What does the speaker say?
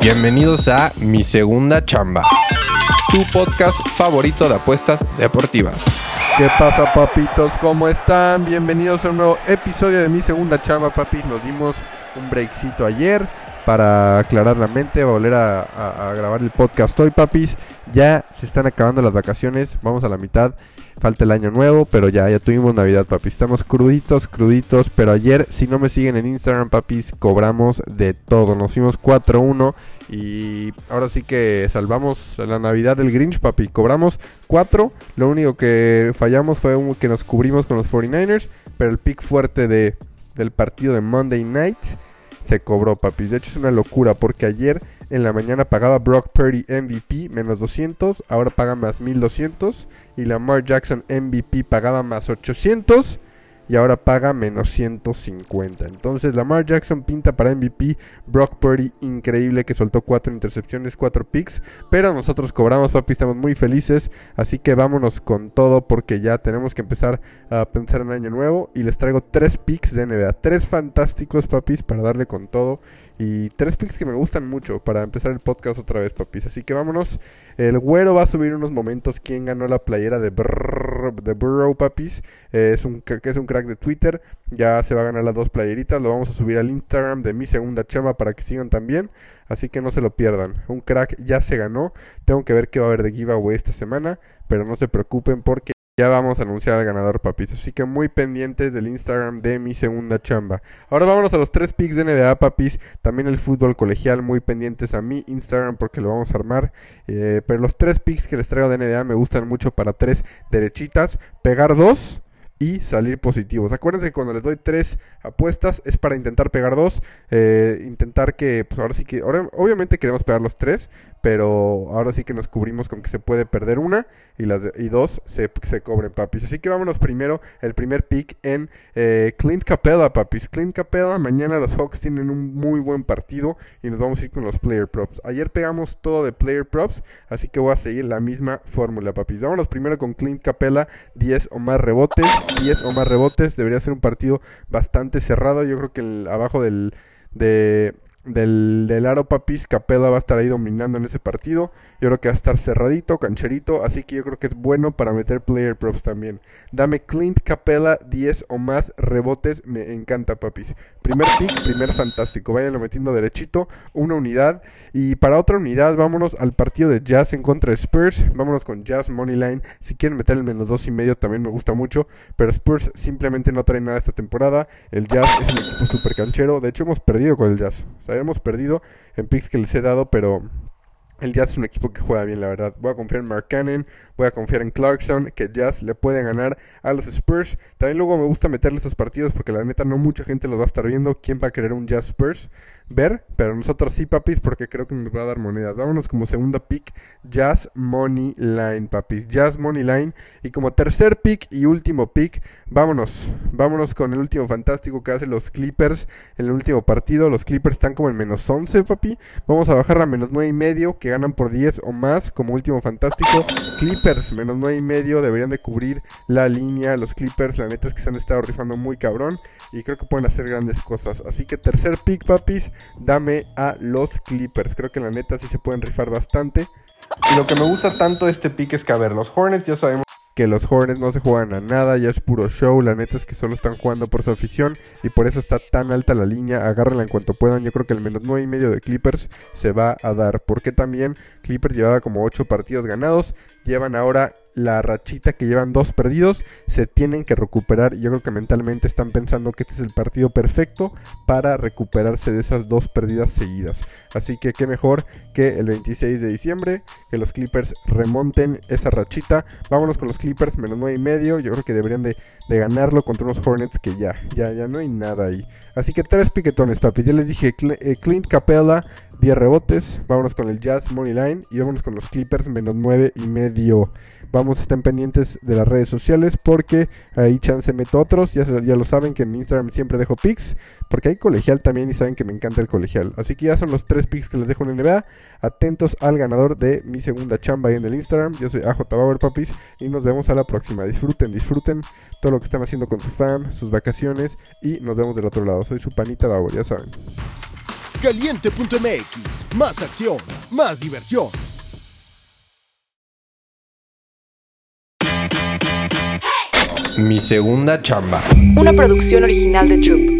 Bienvenidos a Mi Segunda Chamba, tu podcast favorito de apuestas deportivas. ¿Qué pasa, papitos? ¿Cómo están? Bienvenidos a un nuevo episodio de Mi Segunda Chamba, papis. Nos dimos un breakcito ayer para aclarar la mente, volver a, a- a grabar el podcast hoy, papis. Ya se están acabando las vacaciones, vamos a la mitad. Falta el año nuevo, pero ya, ya tuvimos Navidad, papis. Estamos cruditos, cruditos. Pero ayer, si no me siguen en Instagram, papis, cobramos de todo. Nos fuimos 4-1 y ahora sí que salvamos la Navidad del Grinch, papi. Cobramos 4. Lo único que fallamos fue que nos cubrimos con los 49ers. Pero el pick fuerte de, del partido de Monday Night se cobró, papis. De hecho, es una locura porque ayer en la mañana pagaba Brock Purdy MVP menos 200. Ahora paga más 1200. Y Lamar Jackson MVP pagaba más 800 y ahora paga menos 150. Entonces Lamar Jackson pinta para MVP, Brock Purdy increíble que soltó 4 intercepciones, 4 picks, pero nosotros cobramos papi, estamos muy felices, así que vámonos con todo porque ya tenemos que empezar a pensar en año nuevo. Y les traigo 3 picks de NBA, 3 fantásticos papis para darle con todo. Y 3 picks que me gustan mucho para empezar el podcast otra vez papis, así que vámonos. El güero va a subir unos momentos. Quién ganó la playera de, Brrr- de Burrow, papis. Eh, es, un, que es un crack de Twitter. Ya se va a ganar las dos playeritas. Lo vamos a subir al Instagram de mi segunda chamba para que sigan también. Así que no se lo pierdan. Un crack ya se ganó. Tengo que ver qué va a haber de giveaway esta semana. Pero no se preocupen porque ya vamos a anunciar al ganador, papis. Así que muy pendientes del Instagram de mi segunda chamba. Ahora vámonos a los tres picks de NBA, papis. También el fútbol colegial, muy pendientes a mi Instagram porque lo vamos a armar. Eh, pero los tres picks que les traigo de NBA me gustan mucho para tres derechitas. Pegar dos y salir positivos. Acuérdense que cuando les doy tres apuestas es para intentar pegar dos. eh, intentar que, pues ahora sí que, ahora, obviamente queremos pegar los tres, pero ahora sí que nos cubrimos con que se puede perder una y las y dos se, se cobren, papis. Así que vámonos primero, el primer pick en eh, Clint Capella, papis. Clint Capella, mañana los Hawks tienen un muy buen partido y nos vamos a ir con los player props. Ayer pegamos todo de player props, así que voy a seguir la misma fórmula, papis. Vámonos primero con Clint Capella, 10 o más rebotes, 10 o más rebotes. Debería ser un partido bastante cerrado. Yo creo que el- abajo del, de, del, del aro papis, Capela va a estar ahí dominando en ese partido. Yo creo que va a estar cerradito, cancherito. Así que yo creo que es bueno para meter player props también. Dame Clint Capela 10 o más rebotes. Me encanta, papis. Primer pick, primer fantástico. Váyanlo metiendo derechito. Una unidad. Y para otra unidad, vámonos al partido de Jazz en contra de Spurs. Vámonos con Jazz Moneyline. Si quieren meter el menos dos y medio, también me gusta mucho. Pero Spurs simplemente no trae nada esta temporada. El Jazz es un equipo súper canchero. De hecho, hemos perdido con el Jazz. Hemos perdido en picks que les he dado, pero el Jazz es un equipo que juega bien, la verdad. Voy a confiar en Mark Cannon, voy a confiar en Clarkson, que Jazz le puede ganar a los Spurs. También luego me gusta meterle esos partidos porque la neta no mucha gente los va a estar viendo. ¿Quién va a querer un Jazz Spurs? Ver, pero nosotros sí, papis, porque creo que nos va a dar monedas. Vámonos como segunda pick, Jazz Money Line, papis. Jazz Money Line. Y como tercer pick y último pick, vámonos. Vámonos con el último fantástico que hacen los Clippers en el último partido. Los Clippers están como en menos 11, papi. Vamos a bajar a menos 9 y medio, que ganan por 10 o más como último fantástico. Clippers, menos 9 y medio, deberían de cubrir la línea. Los Clippers, la neta es que se han estado rifando muy cabrón y creo que pueden hacer grandes cosas. Así que tercer pick, papis, dame a los Clippers. Creo que la neta sí se pueden rifar bastante. Y lo que me gusta tanto de este pick es que, a ver, los Hornets ya sabemos que los Hornets no se juegan a nada, ya es puro show. La neta es que solo están jugando por su afición y por eso está tan alta la línea. Agárrenla en cuanto puedan. Yo creo que el menos 9 y medio de Clippers se va a dar. Porque también Clippers llevaba como 8 partidos ganados. Llevan ahora la rachita que llevan dos perdidos. Se tienen que recuperar. Yo creo que mentalmente están pensando que este es el partido perfecto para recuperarse de esas dos pérdidas seguidas. Así que qué mejor que el 26 de diciembre que los Clippers remonten esa rachita. Vámonos con los Clippers menos 9 y medio. Yo creo que deberían de, ganarlo contra unos Hornets que ya, ya, ya no hay nada ahí. Así que tres piquetones, papi. Ya les dije, eh, Clint Capella 10 rebotes. Vámonos con el Jazz Money Line y vámonos con los Clippers menos 9 y medio. Vamos, estén pendientes de las redes sociales porque ahí chance meto otros. Ya, ya lo saben que en Instagram siempre dejo pics porque hay colegial también y saben que me encanta el colegial. Así que ya son los tres pics que les dejo en NBA. Atentos al ganador de mi segunda chamba ahí en el Instagram. Yo soy AJ Bauer Papis y nos vemos a la próxima. Disfruten, disfruten todo lo que están haciendo con su fam, sus vacaciones y nos vemos del otro lado. Soy su panita Bauer, ya saben. Caliente.mx, más acción, más diversión. Mi segunda chamba. Una producción original de Troop.